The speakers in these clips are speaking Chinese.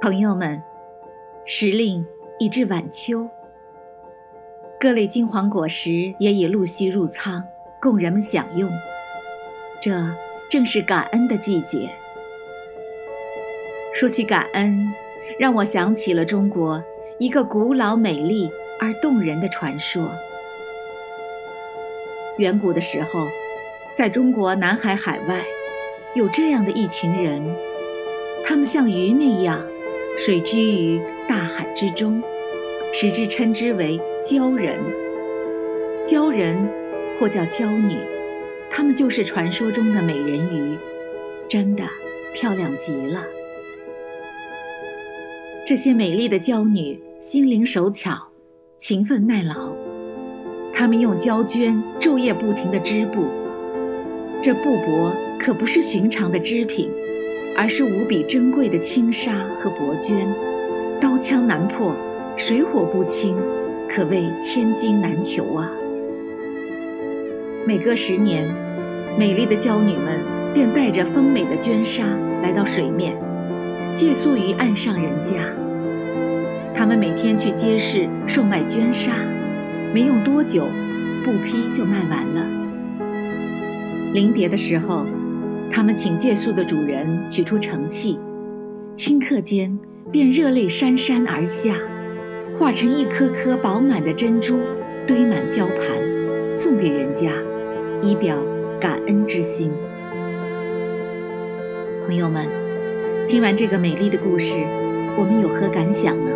朋友们，时令已至晚秋，各类金黄果实也已陆续入仓，供人们享用。这正是感恩的季节。说起感恩，让我想起了中国一个古老、美丽而动人的传说。远古的时候，在中国南海海外，有这样的一群人，他们像鱼那样。水居于大海之中，使之称之为鲛人。鲛人或叫鲛女，她们就是传说中的美人鱼，真的漂亮极了。这些美丽的鲛女心灵手巧，勤奋耐劳，她们用胶绢昼夜不停地织布，这布帛可不是寻常的织品。而是无比珍贵的轻纱和薄绢，刀枪难破，水火不侵，可谓千金难求啊！每隔十年，美丽的娇女们便带着丰美的绢纱来到水面，借宿于岸上人家。她们每天去街市售卖绢纱，没用多久，布匹就卖完了。临别的时候。他们请借宿的主人取出盛器，顷刻间便热泪潸潸而下，化成一颗颗饱满的珍珠，堆满胶盘，送给人家，以表感恩之心。朋友们，听完这个美丽的故事，我们有何感想呢？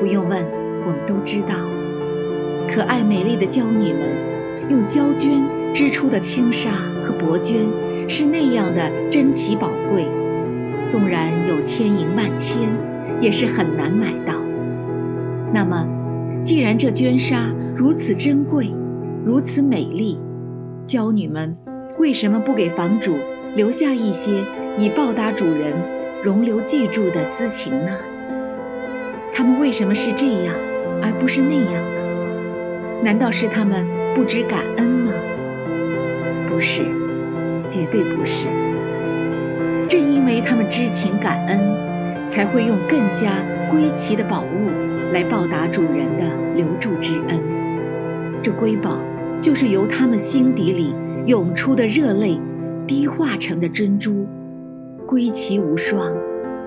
不用问，我们都知道，可爱美丽的娇女们用胶绢织出的轻纱和薄绢。是那样的珍奇宝贵，纵然有千银万千，也是很难买到。那么，既然这绢纱如此珍贵，如此美丽，娇女们为什么不给房主留下一些，以报答主人容留记住的私情呢？他们为什么是这样，而不是那样呢？难道是他们不知感恩吗？不是。绝对不是。正因为他们知情感恩，才会用更加归奇的宝物来报答主人的留住之恩。这瑰宝，就是由他们心底里涌出的热泪滴化成的珍珠，归奇无双，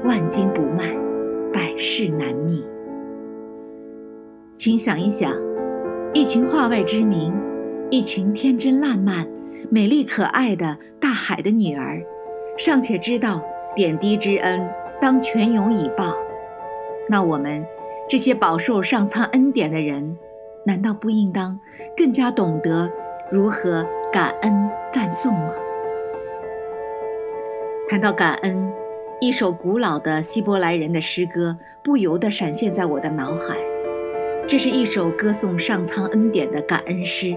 万金不卖，百世难觅。请想一想，一群画外之名，一群天真烂漫。美丽可爱的海的女儿，尚且知道点滴之恩当泉涌以报，那我们这些饱受上苍恩典的人，难道不应当更加懂得如何感恩赞颂吗？谈到感恩，一首古老的希伯来人的诗歌不由得闪现在我的脑海。这是一首歌颂上苍恩典的感恩诗，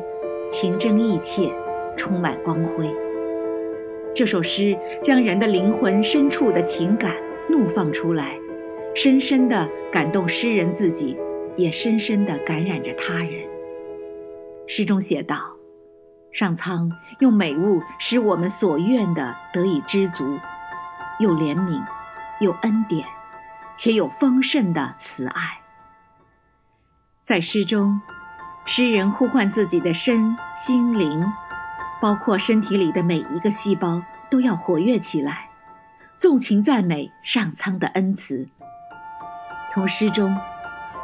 情真意切。充满光辉。这首诗将人的灵魂深处的情感怒放出来，深深地感动诗人自己，也深深地感染着他人。诗中写道：“上苍用美物使我们所愿的得以知足，有怜悯，有恩典，且有丰盛的慈爱。”在诗中，诗人呼唤自己的身心灵。包括身体里的每一个细胞都要活跃起来，纵情赞美上苍的恩慈。从诗中，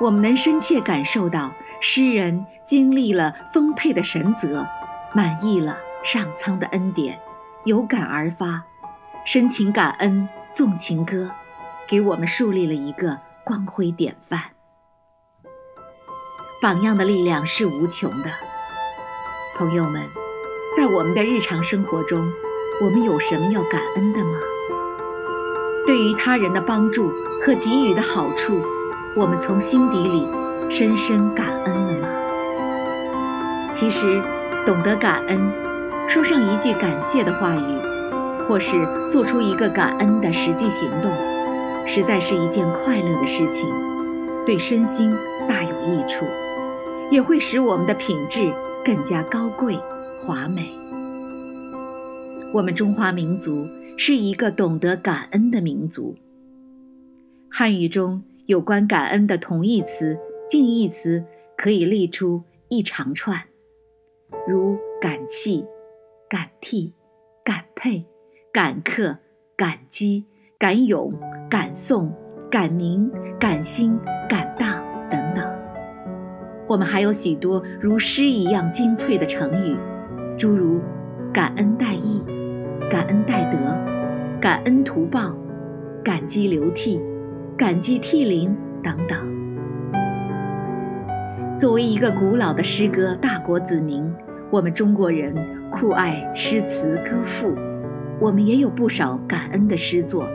我们能深切感受到诗人经历了丰沛的神泽，满意了上苍的恩典，有感而发，深情感恩，纵情歌，给我们树立了一个光辉典范。榜样的力量是无穷的，朋友们。在我们的日常生活中，我们有什么要感恩的吗？对于他人的帮助和给予的好处，我们从心底里深深感恩了吗？其实，懂得感恩，说上一句感谢的话语，或是做出一个感恩的实际行动，实在是一件快乐的事情，对身心大有益处，也会使我们的品质更加高贵。华美。我们中华民族是一个懂得感恩的民族，汉语中有关感恩的同义词、近义词可以列出一长串，如感泣、感替、感佩、感刻、感激、感勇、感颂、感明、感心、感大等等。我们还有许多如诗一样精粹的成语，诸如感恩戴义、感恩戴德、感恩图报、感激流涕。感激涕零等等。作为一个古老的诗歌大国子民，我们中国人酷爱诗词歌赋，我们也有不少感恩的诗作，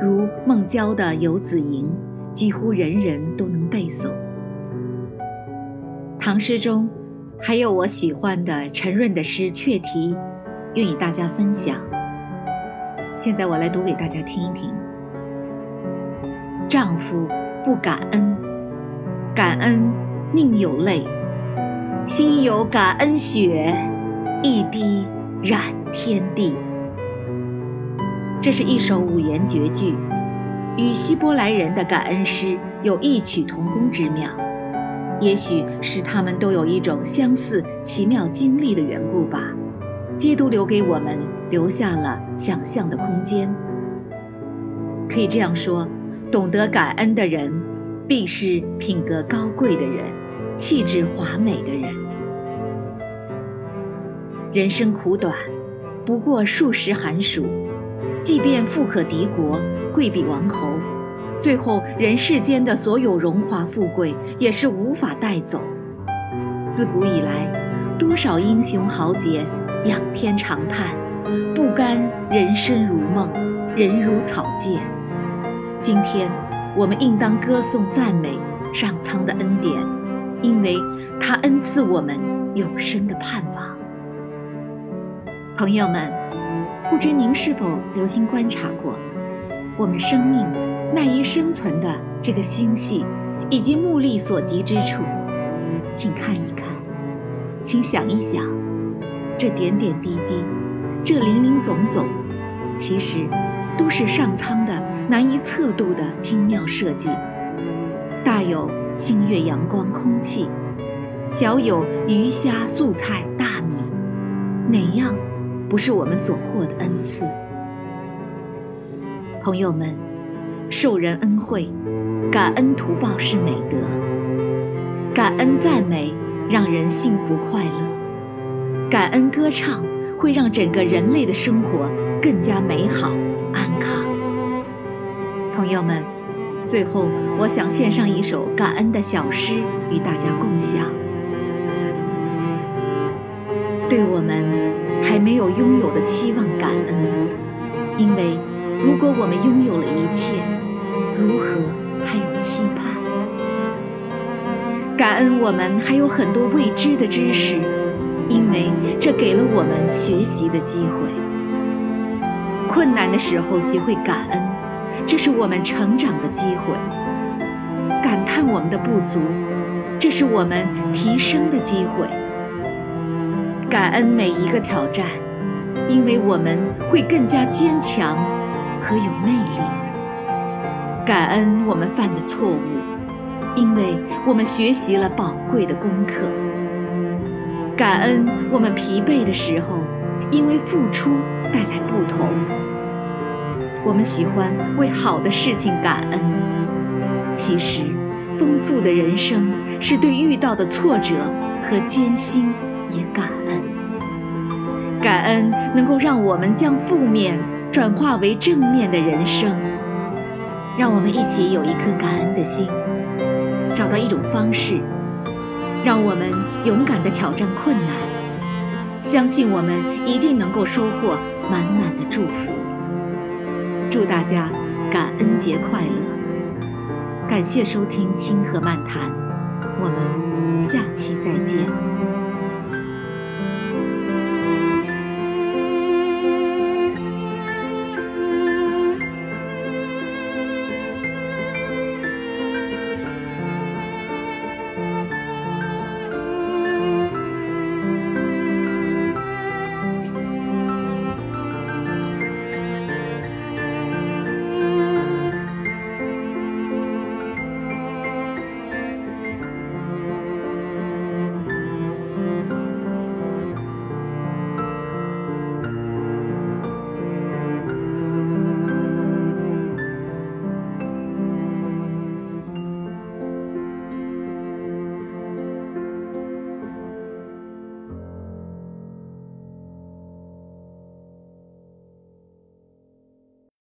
如孟郊的《游子吟》，几乎人人都能背诵。唐诗中还有我喜欢的陈润的诗《雀题》，愿与大家分享。现在我来读给大家听一听。丈夫不感恩，感恩宁有泪。心有感恩雪，一滴染天地。这是一首五言绝句，与希伯来人的感恩诗有异曲同工之妙。也许是他们都有一种相似奇妙经历的缘故吧，皆都留给我们留下了想象的空间。可以这样说。懂得感恩的人，必是品格高贵的人，气质华美的人。人生苦短，不过数十寒暑，即便富可敌国，贵比王侯，最后人世间的所有荣华富贵也是无法带走。自古以来，多少英雄豪杰仰天长叹，不甘人生如梦，人如草芥。今天，我们应当歌颂赞美上苍的恩典，因为他恩赐我们永生的盼望。朋友们，不知您是否留心观察过，我们生命赖以生存的这个星系，以及目力所及之处，请看一看，请想一想，这点点滴滴，这林林总总，其实都是上苍的。难以测度的精妙设计，大有星月、阳光、空气，小有鱼虾、素菜、大米，哪样不是我们所获的恩赐？朋友们，受人恩惠，感恩图报是美德；感恩赞美，让人幸福快乐；感恩歌唱，会让整个人类的生活更加美好安康。朋友们，最后我想献上一首感恩的小诗与大家共享。对我们还没有拥有的期望感恩，因为如果我们拥有了一切，如何还有期盼？感恩我们还有很多未知的知识，因为这给了我们学习的机会。困难的时候学会感恩。这是我们成长的机会，感叹我们的不足，这是我们提升的机会。感恩每一个挑战，因为我们会更加坚强和有魅力。感恩我们犯的错误，因为我们学习了宝贵的功课。感恩我们疲惫的时候，因为付出带来不同。我们喜欢为好的事情感恩，其实，丰富的人生是对遇到的挫折和艰辛也感恩。感恩能够让我们将负面转化为正面的人生。让我们一起有一颗感恩的心，找到一种方式，让我们勇敢地挑战困难，相信我们一定能够收获满满的祝福。祝大家感恩节快乐！感谢收听清河漫谈，我们下期再见。